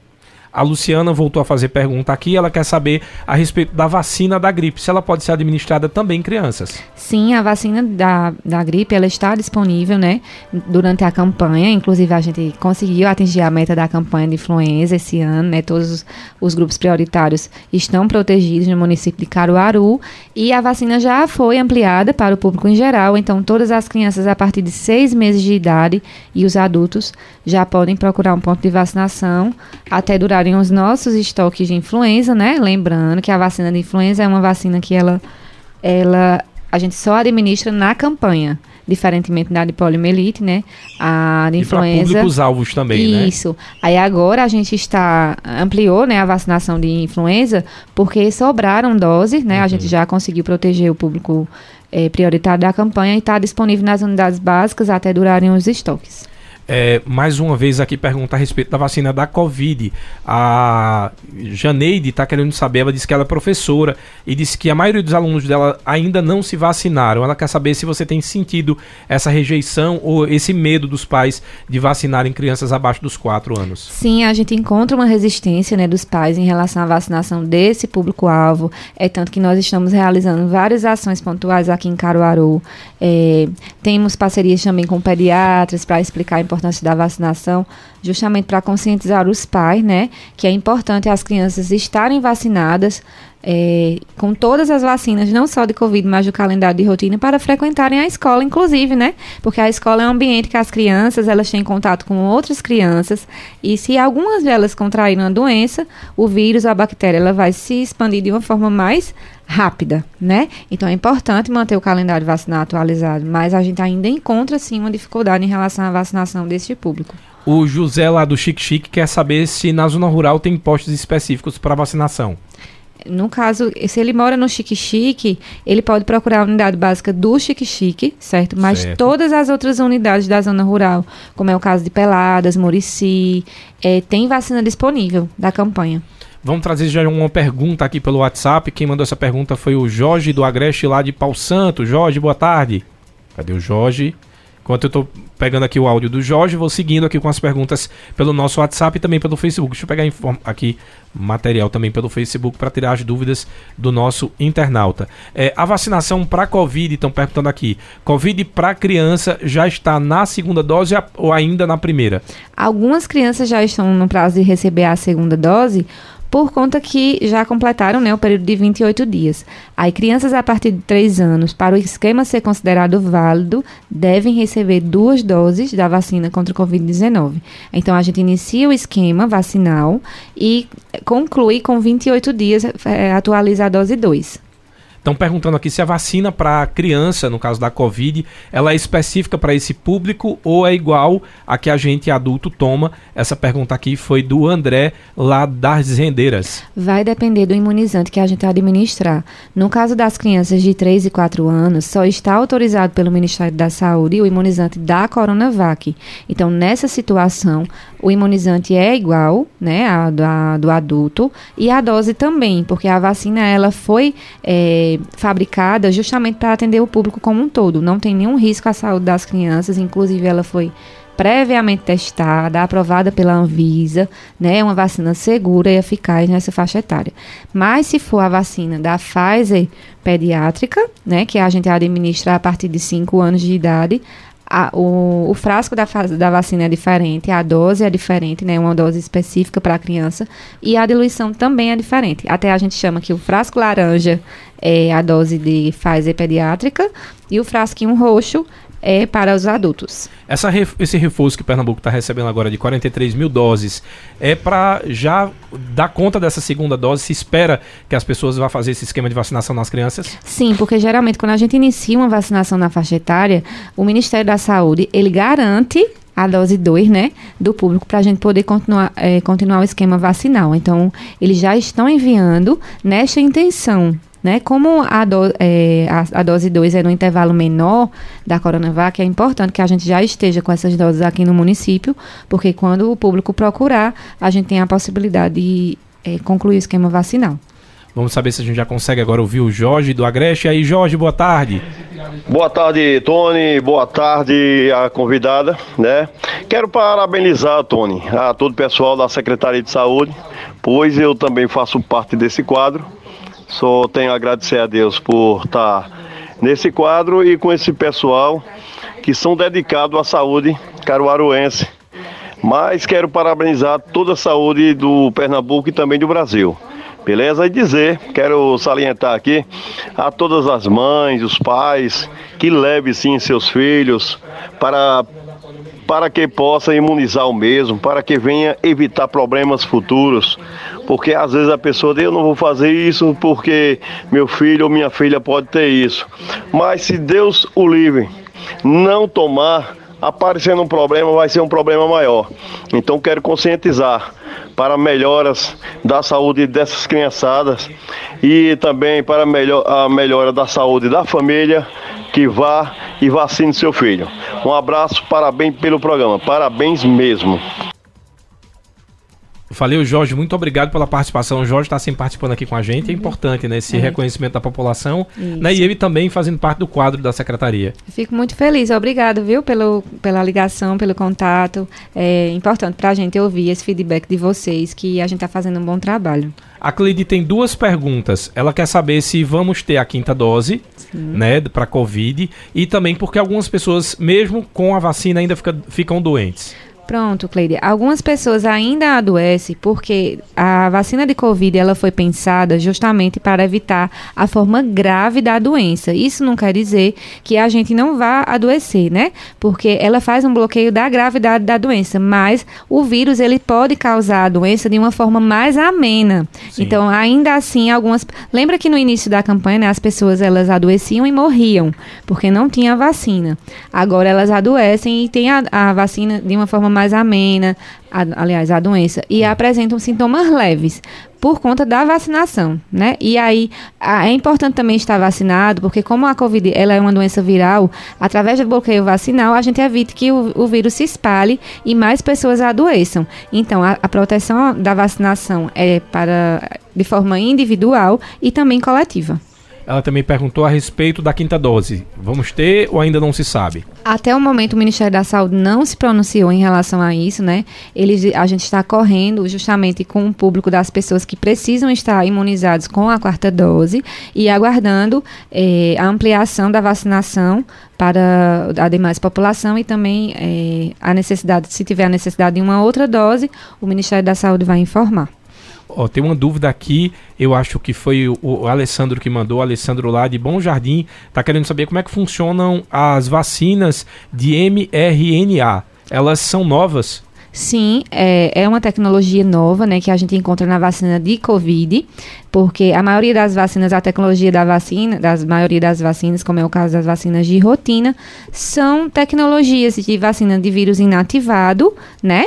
A Luciana voltou a fazer pergunta aqui, ela quer saber a respeito da vacina da gripe, se ela pode ser administrada também em crianças. Sim, a vacina da, da gripe, ela está disponível, né, durante a campanha, inclusive a gente conseguiu atingir a meta da campanha de influenza esse ano, né, todos os, os grupos prioritários estão protegidos no município de Caruaru. E a vacina já foi ampliada para o público em geral, então todas as crianças a partir de seis meses de idade e os adultos já podem procurar um ponto de vacinação até durar comprarem os nossos estoques de influenza, né? Lembrando que a vacina de influenza é uma vacina que ela, ela a gente só administra na campanha, diferentemente da de poliomielite, né? A de influenza. E públicos alvos também, isso. né? Isso. Aí agora a gente está ampliou, né, a vacinação de influenza porque sobraram doses, né? Uhum. A gente já conseguiu proteger o público é, prioritário da campanha e está disponível nas unidades básicas até durarem os estoques. É, mais uma vez aqui pergunta a respeito da vacina da Covid. A Janeide está querendo saber, ela disse que ela é professora e disse que a maioria dos alunos dela ainda não se vacinaram. Ela quer saber se você tem sentido essa rejeição ou esse medo dos pais de vacinarem crianças abaixo dos 4 anos. Sim, a gente encontra uma resistência né, dos pais em relação à vacinação desse público-alvo. É tanto que nós estamos realizando várias ações pontuais aqui em Caruaru. É, temos parcerias também com pediatras para explicar a importância da vacinação, justamente para conscientizar os pais, né, que é importante as crianças estarem vacinadas é, com todas as vacinas, não só de Covid, mas do calendário de rotina, para frequentarem a escola, inclusive, né? Porque a escola é um ambiente que as crianças, elas têm contato com outras crianças, e se algumas delas contraírem a doença, o vírus, a bactéria, ela vai se expandir de uma forma mais rápida, né? Então é importante manter o calendário vacinal atualizado, mas a gente ainda encontra sim uma dificuldade em relação à vacinação deste público. O José lá do Chique Chique quer saber se na zona rural tem postos específicos para vacinação. No caso, se ele mora no Chique Chique, ele pode procurar a unidade básica do Chique Chique, certo? Mas certo. todas as outras unidades da zona rural, como é o caso de Peladas, Murici, é, tem vacina disponível da campanha. Vamos trazer já uma pergunta aqui pelo WhatsApp. Quem mandou essa pergunta foi o Jorge do Agreste lá de Pau Santo. Jorge, boa tarde. Cadê o Jorge? Enquanto eu estou pegando aqui o áudio do Jorge, vou seguindo aqui com as perguntas pelo nosso WhatsApp e também pelo Facebook. Deixa eu pegar aqui material também pelo Facebook para tirar as dúvidas do nosso internauta. É, a vacinação para Covid, estão perguntando aqui. Covid para criança já está na segunda dose ou ainda na primeira? Algumas crianças já estão no prazo de receber a segunda dose por conta que já completaram né, o período de 28 dias. Aí, crianças a partir de 3 anos, para o esquema ser considerado válido, devem receber duas doses da vacina contra o Covid-19. Então, a gente inicia o esquema vacinal e conclui com 28 dias, é, atualiza a dose 2. Estão perguntando aqui se a vacina para criança, no caso da Covid, ela é específica para esse público ou é igual a que a gente adulto toma? Essa pergunta aqui foi do André, lá das Rendeiras. Vai depender do imunizante que a gente administrar. No caso das crianças de 3 e 4 anos, só está autorizado pelo Ministério da Saúde o imunizante da Coronavac. Então, nessa situação, o imunizante é igual, né, a, a do adulto e a dose também, porque a vacina ela foi é, fabricada justamente para atender o público como um todo. Não tem nenhum risco à saúde das crianças, inclusive ela foi previamente testada, aprovada pela Anvisa, né? É uma vacina segura e eficaz nessa faixa etária. Mas se for a vacina da Pfizer pediátrica, né, que a gente administra a partir de 5 anos de idade, a, o, o, frasco da, da, vacina é diferente, a dose é diferente, né? Uma dose específica para a criança. E a diluição também é diferente. Até a gente chama que o frasco laranja é a dose de Pfizer pediátrica e o frasquinho roxo é para os adultos. Essa, esse reforço que Pernambuco está recebendo agora de 43 mil doses é para já dar conta dessa segunda dose? Se espera que as pessoas vão fazer esse esquema de vacinação nas crianças? Sim, porque geralmente quando a gente inicia uma vacinação na faixa etária, o Ministério da Saúde ele garante a dose 2, né, do público para a gente poder continuar, é, continuar o esquema vacinal. Então, eles já estão enviando nesta intenção né? Como a, do, é, a, a dose 2 é no intervalo menor da Coronavac, é importante que a gente já esteja com essas doses aqui no município, porque quando o público procurar, a gente tem a possibilidade de é, concluir o esquema vacinal. Vamos saber se a gente já consegue agora ouvir o Jorge do Agreste. E aí, Jorge, boa tarde. Boa tarde, Tony. Boa tarde, a convidada, né? Quero parabenizar, Tony, a todo o pessoal da Secretaria de Saúde, pois eu também faço parte desse quadro só tenho a agradecer a Deus por estar nesse quadro e com esse pessoal que são dedicados à saúde caruaruense. Mas quero parabenizar toda a saúde do Pernambuco e também do Brasil. Beleza? E dizer, quero salientar aqui a todas as mães, os pais, que leve sim seus filhos para para que possa imunizar o mesmo, para que venha evitar problemas futuros. Porque às vezes a pessoa diz, eu não vou fazer isso porque meu filho ou minha filha pode ter isso. Mas se Deus o livre, não tomar, aparecendo um problema, vai ser um problema maior. Então quero conscientizar para melhoras da saúde dessas criançadas e também para melhor, a melhora da saúde da família que vá e vacine seu filho. Um abraço, parabéns pelo programa, parabéns mesmo. Valeu, Jorge. Muito obrigado pela participação. O Jorge está sempre participando aqui com a gente. É importante, né? Esse é. reconhecimento da população. Né, e ele também fazendo parte do quadro da secretaria. Fico muito feliz. Obrigado, viu, pelo, pela ligação, pelo contato. É importante para a gente ouvir esse feedback de vocês, que a gente está fazendo um bom trabalho. A Cleide tem duas perguntas. Ela quer saber se vamos ter a quinta dose, Sim. né, para Covid, e também porque algumas pessoas, mesmo com a vacina, ainda fica, ficam doentes. Pronto, Cleide. Algumas pessoas ainda adoecem porque a vacina de Covid ela foi pensada justamente para evitar a forma grave da doença. Isso não quer dizer que a gente não vá adoecer, né? Porque ela faz um bloqueio da gravidade da doença, mas o vírus ele pode causar a doença de uma forma mais amena. Sim. Então, ainda assim, algumas. Lembra que no início da campanha, né, as pessoas elas adoeciam e morriam porque não tinha vacina. Agora elas adoecem e têm a, a vacina de uma forma mais amena, a, aliás, a doença, e apresentam sintomas leves por conta da vacinação, né? E aí a, é importante também estar vacinado, porque como a Covid ela é uma doença viral, através do bloqueio vacinal a gente evita que o, o vírus se espalhe e mais pessoas adoeçam. Então a, a proteção da vacinação é para de forma individual e também coletiva. Ela também perguntou a respeito da quinta dose. Vamos ter ou ainda não se sabe? Até o momento o Ministério da Saúde não se pronunciou em relação a isso, né? Eles, a gente está correndo justamente com o público das pessoas que precisam estar imunizados com a quarta dose e aguardando eh, a ampliação da vacinação para a demais população e também eh, a necessidade, se tiver a necessidade de uma outra dose, o Ministério da Saúde vai informar. Ó, tem uma dúvida aqui, eu acho que foi o, Alessandro que mandou, o Alessandro lá de Bom Jardim, tá querendo saber como é que funcionam as vacinas de mRNA. Elas são novas? Sim, é, é uma tecnologia nova, né, que a gente encontra na vacina de Covid, porque a maioria das vacinas, a tecnologia da vacina, das maioria das vacinas, como é o caso das vacinas de rotina, são tecnologias de vacina de vírus inativado, né,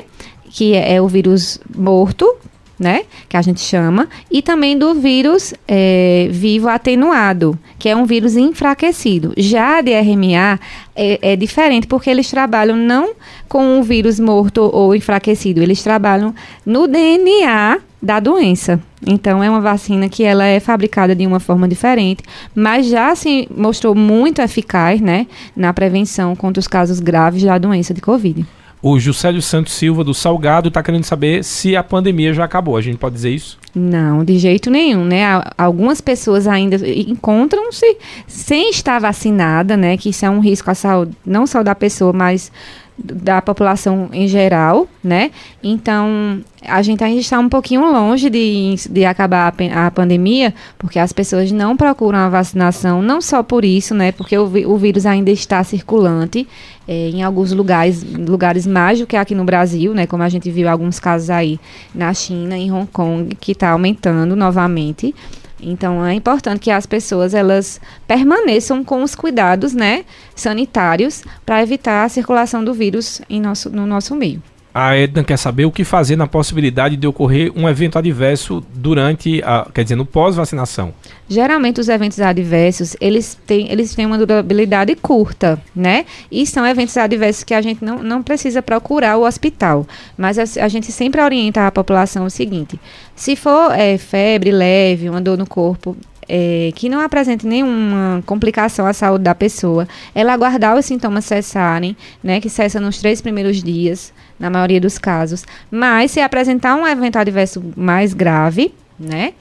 que é o vírus morto, né? Que a gente chama, e também do vírus é, vivo atenuado, que é um vírus enfraquecido. Já a de RMA é, é, diferente, porque eles trabalham não com o vírus morto ou enfraquecido, eles trabalham no DNA da doença. Então é uma vacina que ela é fabricada de uma forma diferente, mas já se mostrou muito eficaz, né, na prevenção contra os casos graves da doença de COVID. O Juscelio Santos Silva do Salgado está querendo saber se a pandemia já acabou. A gente pode dizer isso? Não, de jeito nenhum, né? Algumas pessoas ainda encontram-se sem estar vacinada, né? Que isso é um risco à saúde, não só da pessoa, mas da população em geral, né? Então, a gente ainda está um pouquinho longe de, de acabar a, a pandemia, porque as pessoas não procuram a vacinação, não só por isso, né? Porque o, o vírus ainda está circulante é, em alguns lugares, lugares mais do que aqui no Brasil, né? Como a gente viu alguns casos aí na China, em Hong Kong, que está aumentando novamente. Então é importante que as pessoas elas permaneçam com os cuidados, né, sanitários para evitar a circulação do vírus em nosso, no nosso meio. A Edna quer saber o que fazer na possibilidade de ocorrer um evento adverso durante, a, quer dizer, no pós-vacinação. Geralmente os eventos adversos, eles têm, eles têm uma durabilidade curta, né? E são eventos adversos que a gente não, não precisa procurar o hospital. Mas a, a gente sempre orienta a população o seguinte, se for é, febre leve, uma dor no corpo, é, que não apresente nenhuma complicação à saúde da pessoa, ela aguardar os sintomas cessarem, né, que cessa nos três primeiros dias, na maioria dos casos. Mas se apresentar um evento adverso mais grave, né,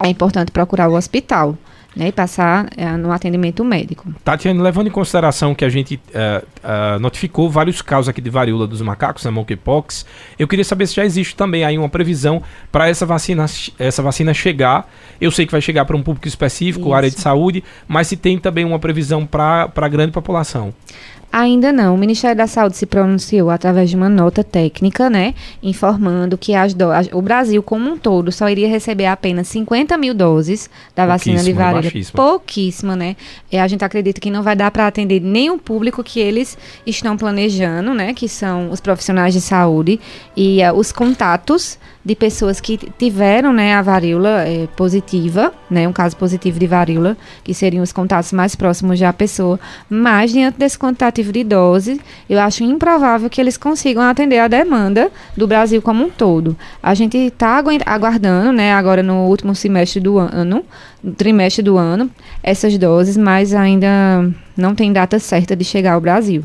é importante procurar o hospital. Né, e passar é, no atendimento médico. Tatiana, levando em consideração que a gente uh, uh, notificou vários casos aqui de varíola dos macacos, né, monkeypox, eu queria saber se já existe também aí uma previsão para essa vacina, essa vacina chegar. Eu sei que vai chegar para um público específico, Isso. área de saúde, mas se tem também uma previsão para a grande população. Ainda não. O Ministério da Saúde se pronunciou através de uma nota técnica, né, informando que as do... o Brasil como um todo só iria receber apenas 50 mil doses da vacina de varíola. Pouquíssima, né? E a gente acredita que não vai dar para atender nenhum público que eles estão planejando, né, que são os profissionais de saúde e uh, os contatos de pessoas que tiveram né, a varíola é, positiva, né, um caso positivo de varíola, que seriam os contatos mais próximos da pessoa, mas diante desse quantitativo de dose, eu acho improvável que eles consigam atender a demanda do Brasil como um todo. A gente está aguardando, né, agora no último semestre do ano, no trimestre do ano, essas doses, mas ainda não tem data certa de chegar ao Brasil.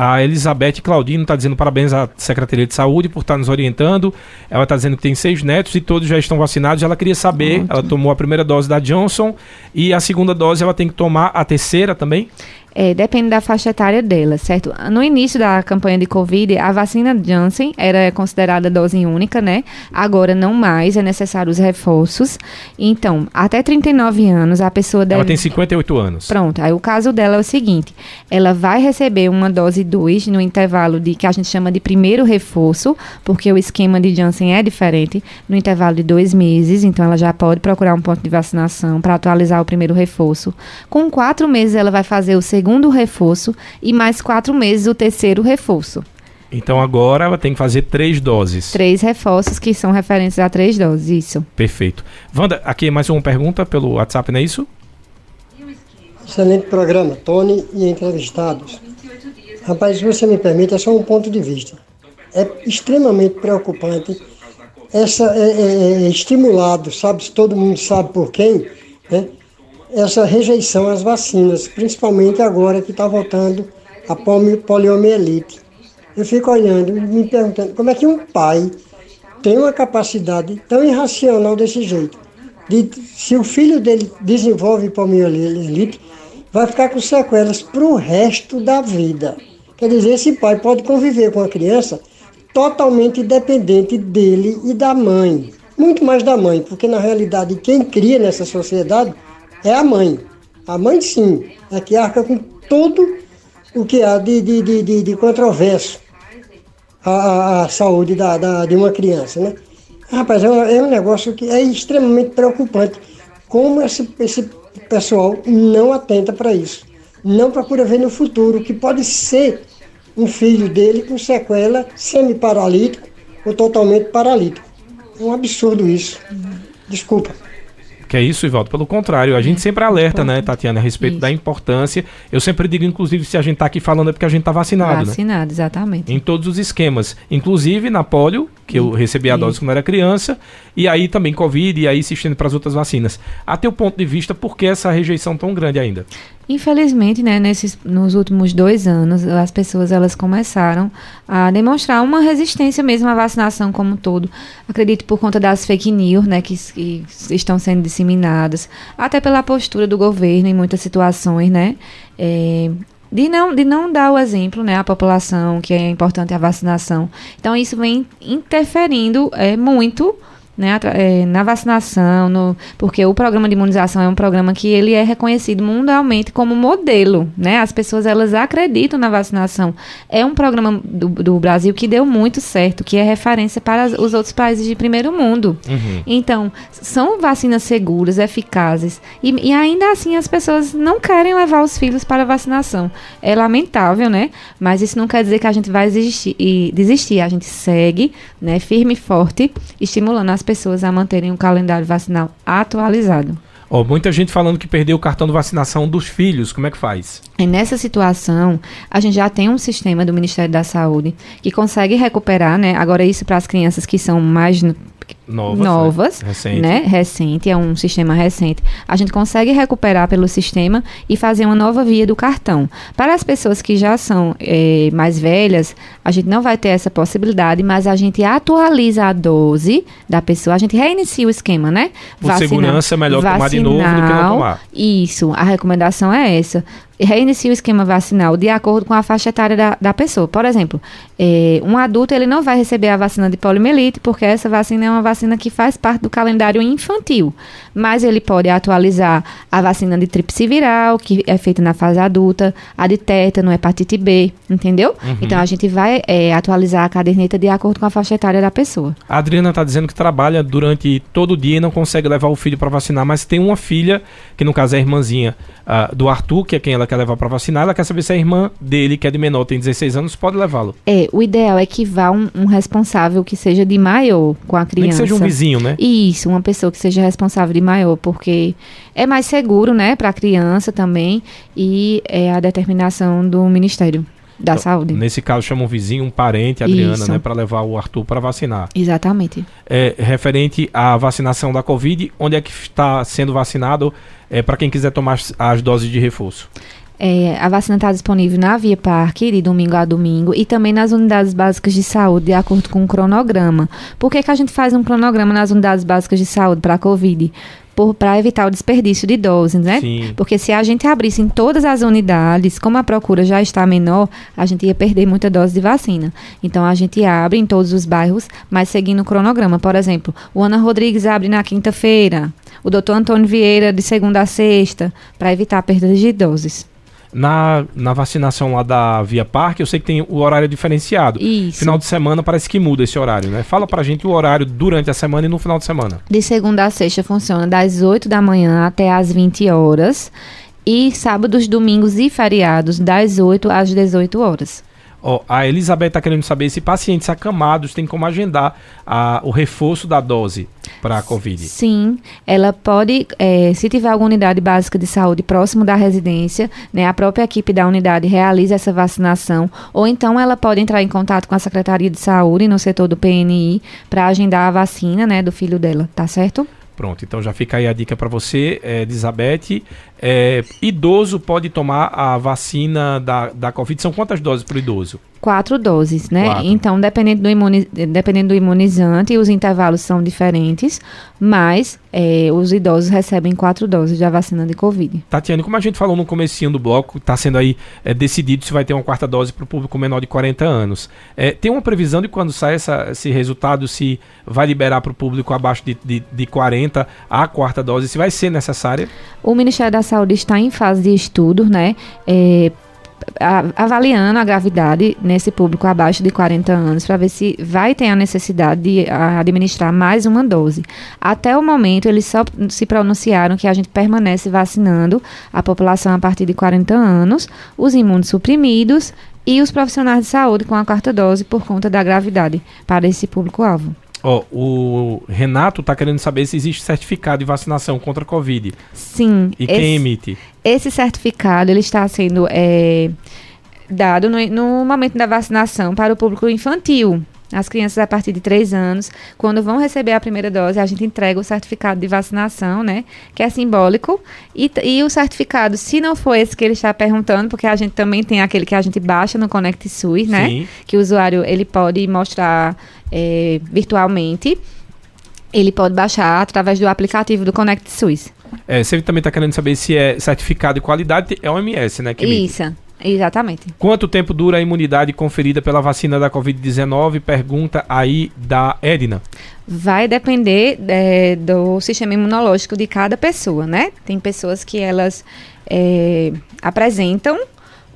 A Elizabeth Claudino está dizendo parabéns à Secretaria de Saúde por estar tá nos orientando. Ela está dizendo que tem seis netos e todos já estão vacinados. Ela queria saber, ela tomou a primeira dose da Johnson e a segunda dose ela tem que tomar a terceira também? É, depende da faixa etária dela, certo? No início da campanha de Covid, a vacina Janssen era considerada dose única, né? Agora não mais, é necessário os reforços. Então, até 39 anos, a pessoa deve... Ela tem 58 anos. Pronto, aí o caso dela é o seguinte, ela vai receber uma dose 2 no intervalo de que a gente chama de primeiro reforço, porque o esquema de Janssen é diferente, no intervalo de dois meses, então ela já pode procurar um ponto de vacinação para atualizar o primeiro reforço. Com quatro meses, ela vai fazer o segundo segundo reforço e mais quatro meses o terceiro reforço. Então agora ela tem que fazer três doses. Três reforços que são referentes a três doses, isso. Perfeito. Wanda, aqui mais uma pergunta pelo WhatsApp, não é isso? Excelente programa, Tony e entrevistados. Rapaz, se você me permite, é só um ponto de vista. É extremamente preocupante essa é, é, é estimulado, sabe, se todo mundo sabe por quem, né? Essa rejeição às vacinas, principalmente agora que está voltando a poliomielite. Eu fico olhando e me perguntando como é que um pai tem uma capacidade tão irracional desse jeito. De, se o filho dele desenvolve poliomielite, vai ficar com sequelas para o resto da vida. Quer dizer, esse pai pode conviver com a criança totalmente dependente dele e da mãe. Muito mais da mãe, porque na realidade quem cria nessa sociedade é a mãe. A mãe, sim, é que arca com tudo o que há de, de, de, de, de controverso. a, a, saúde da, da, de uma criança, né? Rapaz, é um, é um negócio que é extremamente preocupante. Como esse, esse pessoal não atenta para isso. Não procura ver no futuro que pode ser um filho dele com sequela semi-paralítico ou totalmente paralítico. É um absurdo isso. Desculpa. Que é isso, Ivaldo? Pelo contrário, a gente sempre alerta, né, Tatiana, a respeito isso. da importância. Eu sempre digo, inclusive, se a gente está aqui falando é porque a gente está vacinado. Vacinado, né? exatamente. Em todos os esquemas. Inclusive na polio, que eu recebi a dose quando era criança, e aí também Covid, e aí se estende para as outras vacinas. A teu ponto de vista, por que essa rejeição tão grande ainda? Infelizmente, né, nesses, nos últimos dois anos, as pessoas elas começaram a demonstrar uma resistência mesmo à vacinação como um todo. Acredito por conta das fake news, né, que, que estão sendo disseminadas, até pela postura do governo em muitas situações, né, é, de não, de não dar o exemplo né, à população que é importante a vacinação. Então, isso vem interferindo é, muito né, é, na vacinação, no, porque o programa de imunização é um programa que ele é reconhecido mundialmente como modelo, né? As pessoas elas acreditam na vacinação. É um programa do, do Brasil que deu muito certo, que é referência para os outros países de primeiro mundo. Uhum. Então, são vacinas seguras, eficazes e, e, ainda assim as pessoas não querem levar os filhos para a vacinação. É lamentável, né? Mas isso não quer dizer que a gente vai desistir. Desistir. A gente segue, né, firme e forte, estimulando as pessoas a manterem um calendário vacinal atualizado. Oh, muita gente falando que perdeu o cartão de vacinação dos filhos, como é que faz? E nessa situação, a gente já tem um sistema do Ministério da Saúde que consegue recuperar, né? Agora, isso para as crianças que são mais novas, novas né? Recente. né? Recente, é um sistema recente. A gente consegue recuperar pelo sistema e fazer uma nova via do cartão. Para as pessoas que já são é, mais velhas, a gente não vai ter essa possibilidade, mas a gente atualiza a dose da pessoa, a gente reinicia o esquema, né? Por Vacina, segurança é melhor tomar de novo do que não tomar. Isso, a recomendação é essa reinicia o esquema vacinal de acordo com a faixa etária da, da pessoa. Por exemplo, é, um adulto ele não vai receber a vacina de poliomielite, porque essa vacina é uma vacina que faz parte do calendário infantil. Mas ele pode atualizar a vacina de tríplice viral, que é feita na fase adulta, a de tétano, hepatite B, entendeu? Uhum. Então a gente vai é, atualizar a caderneta de acordo com a faixa etária da pessoa. A Adriana está dizendo que trabalha durante todo o dia e não consegue levar o filho para vacinar, mas tem uma filha, que no caso é a irmãzinha uh, do Arthur, que é quem ela quer levar para vacinar, ela quer saber se a irmã dele, que é de menor, tem 16 anos, pode levá-lo. É, o ideal é que vá um, um, responsável que seja de maior com a criança. Nem que seja um vizinho, né? Isso, uma pessoa que seja responsável de maior, porque é mais seguro, né, para a criança também e é a determinação do Ministério da então, saúde. Nesse caso, chama um vizinho, um parente, Adriana, Isso. né, para levar o Arthur para vacinar. Exatamente. É, referente à vacinação da Covid, onde é que está sendo vacinado é, para quem quiser tomar as doses de reforço? É, a vacina está disponível na Via Parque, de domingo a domingo, e também nas unidades básicas de saúde, de acordo com o cronograma. Por que, que a gente faz um cronograma nas unidades básicas de saúde para a Covid? para evitar o desperdício de doses, né? Sim. Porque se a gente abrisse em todas as unidades, como a procura já está menor, a gente ia perder muita dose de vacina. Então a gente abre em todos os bairros, mas seguindo o cronograma. Por exemplo, o Ana Rodrigues abre na quinta-feira, o doutor Antônio Vieira de segunda a sexta, para evitar a perda de doses. Na, na vacinação lá da Via Parque, eu sei que tem o horário diferenciado. Isso. Final de semana parece que muda esse horário, né? Fala pra gente o horário durante a semana e no final de semana. De segunda a sexta funciona das 8 da manhã até as 20 horas. E sábados, domingos e feriados, das 8 às 18 horas. Oh, a Elizabeth está querendo saber se pacientes acamados têm como agendar a, o reforço da dose para a Covid. Sim, ela pode, é, se tiver alguma unidade básica de saúde próximo da residência, né, a própria equipe da unidade realiza essa vacinação, ou então ela pode entrar em contato com a Secretaria de Saúde no setor do PNI para agendar a vacina né, do filho dela, tá certo? Pronto, então já fica aí a dica para você, é, Elizabeth. É, idoso pode tomar a vacina da, da Covid. São quantas doses para o idoso? Quatro doses, né? Quatro. Então, dependendo do, imuni dependendo do imunizante, os intervalos são diferentes, mas é, os idosos recebem quatro doses da vacina de Covid. Tatiane, como a gente falou no comecinho do bloco, está sendo aí é, decidido se vai ter uma quarta dose para o público menor de 40 anos. É, tem uma previsão de quando sai essa, esse resultado, se vai liberar para o público abaixo de, de, de 40 a quarta dose, se vai ser necessária? O Ministério da Saúde está em fase de estudo, né? É, avaliando a gravidade nesse público abaixo de 40 anos para ver se vai ter a necessidade de administrar mais uma dose. Até o momento, eles só se pronunciaram que a gente permanece vacinando a população a partir de 40 anos, os imunossuprimidos e os profissionais de saúde com a quarta dose por conta da gravidade para esse público-alvo. Ó, o Renato está querendo saber se existe certificado de vacinação contra a Covid. Sim. E quem emite? Esse certificado ele está sendo é, dado no, no momento da vacinação para o público infantil. As crianças a partir de 3 anos, quando vão receber a primeira dose, a gente entrega o certificado de vacinação, né? Que é simbólico. E, e o certificado, se não for esse que ele está perguntando, porque a gente também tem aquele que a gente baixa no Connect SUS, né? Sim. Que o usuário ele pode mostrar é, virtualmente. Ele pode baixar através do aplicativo do Connect SUS. É, você também está querendo saber se é certificado de qualidade, é OMS, né? Que Isso. Exatamente. Quanto tempo dura a imunidade conferida pela vacina da Covid-19? Pergunta aí da Edna. Vai depender é, do sistema imunológico de cada pessoa, né? Tem pessoas que elas é, apresentam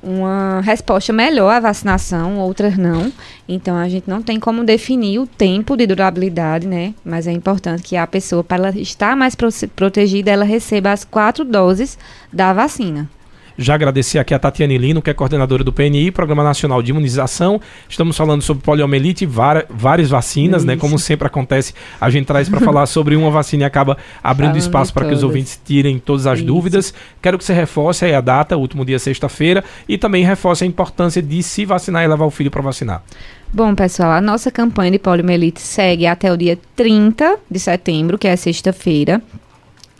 uma resposta melhor à vacinação, outras não. Então a gente não tem como definir o tempo de durabilidade, né? Mas é importante que a pessoa, para ela estar mais protegida, ela receba as quatro doses da vacina. Já agradecer aqui a Tatiane Lino, que é coordenadora do PNI, Programa Nacional de Imunização. Estamos falando sobre poliomielite, várias vacinas, né? Como sempre acontece, a gente traz para falar sobre uma vacina e acaba abrindo Falando espaço para que os ouvintes tirem todas as Isso. dúvidas. Quero que você reforce aí a data, último dia sexta-feira, e também reforce a importância de se vacinar e levar o filho para vacinar. Bom, pessoal, a nossa campanha de poliomielite segue até o dia 30 de setembro, que é sexta-feira.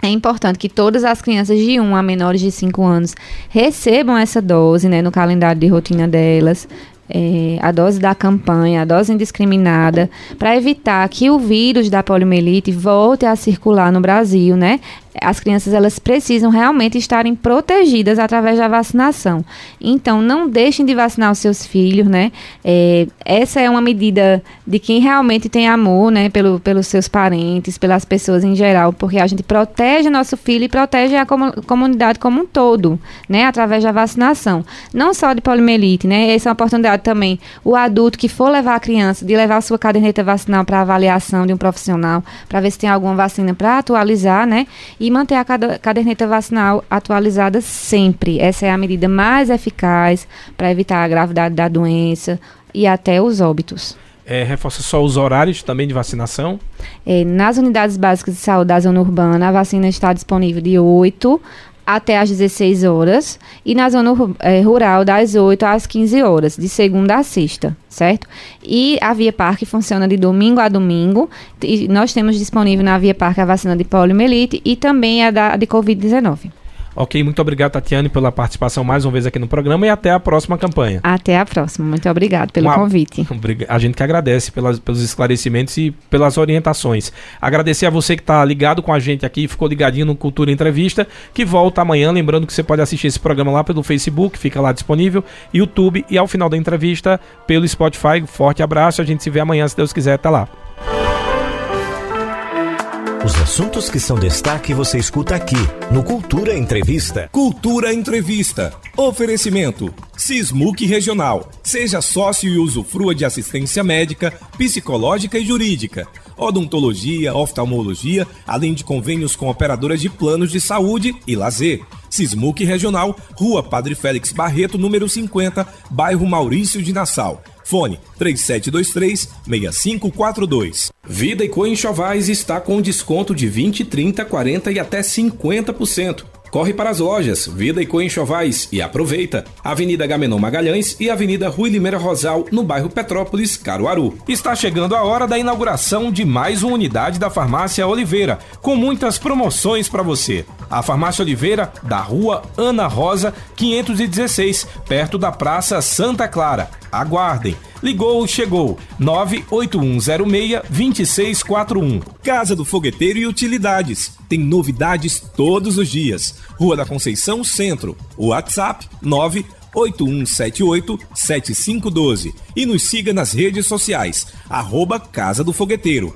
É importante que todas as crianças de 1 a menores de 5 anos recebam essa dose né, no calendário de rotina delas. É, a dose da campanha, a dose indiscriminada, para evitar que o vírus da poliomielite volte a circular no Brasil, né? As crianças elas precisam realmente estarem protegidas através da vacinação. Então, não deixem de vacinar os seus filhos, né? É, essa é uma medida de quem realmente tem amor, né? Pelo, pelos seus parentes, pelas pessoas em geral, porque a gente protege nosso filho e protege a com, comunidade como um todo, né? Através da vacinação. Não só de poliomielite, né? Essa é uma oportunidade também. O adulto que for levar a criança, de levar a sua caderneta vacinal para avaliação de um profissional, para ver se tem alguma vacina para atualizar, né? E manter a caderneta vacinal atualizada sempre. Essa é a medida mais eficaz para evitar a gravidade da doença e até os óbitos. É, reforça só os horários também de vacinação? É, nas unidades básicas de saúde da zona urbana, a vacina está disponível de 8 até às 16 horas e na zona é, rural das 8 às 15 horas, de segunda a sexta, certo? E a Via Parque funciona de domingo a domingo. E nós temos disponível na Via Parque a vacina de poliomielite e também a da, de Covid-19. Ok, muito obrigado, Tatiane, pela participação mais uma vez aqui no programa e até a próxima campanha. Até a próxima. Muito obrigado pelo uma... convite. A gente que agradece pelas, pelos esclarecimentos e pelas orientações. Agradecer a você que está ligado com a gente aqui, ficou ligadinho no Cultura Entrevista, que volta amanhã. Lembrando que você pode assistir esse programa lá pelo Facebook, fica lá disponível, YouTube e ao final da entrevista pelo Spotify. Forte abraço, a gente se vê amanhã, se Deus quiser. Até lá. Os assuntos que são destaque você escuta aqui no Cultura Entrevista. Cultura Entrevista. Oferecimento: Sismuc Regional. Seja sócio e usufrua de assistência médica, psicológica e jurídica, odontologia, oftalmologia, além de convênios com operadoras de planos de saúde e lazer. Sismuc Regional, Rua Padre Félix Barreto, número 50, bairro Maurício de Nassau. Fone 3723-6542. Vida e Co Enxovais está com desconto de 20, 30, 40 e até 50%. Corre para as lojas Vida e Co Enxovais e aproveita. Avenida Gamenon Magalhães e Avenida Rui Limeira Rosal, no bairro Petrópolis, Caruaru. Está chegando a hora da inauguração de mais uma unidade da Farmácia Oliveira, com muitas promoções para você. A Farmácia Oliveira, da Rua Ana Rosa, 516, perto da Praça Santa Clara. Aguardem. Ligou, chegou. 98106-2641. Casa do Fogueteiro e Utilidades. Tem novidades todos os dias. Rua da Conceição Centro. WhatsApp 98178-7512. E nos siga nas redes sociais. Arroba Casa do Fogueteiro.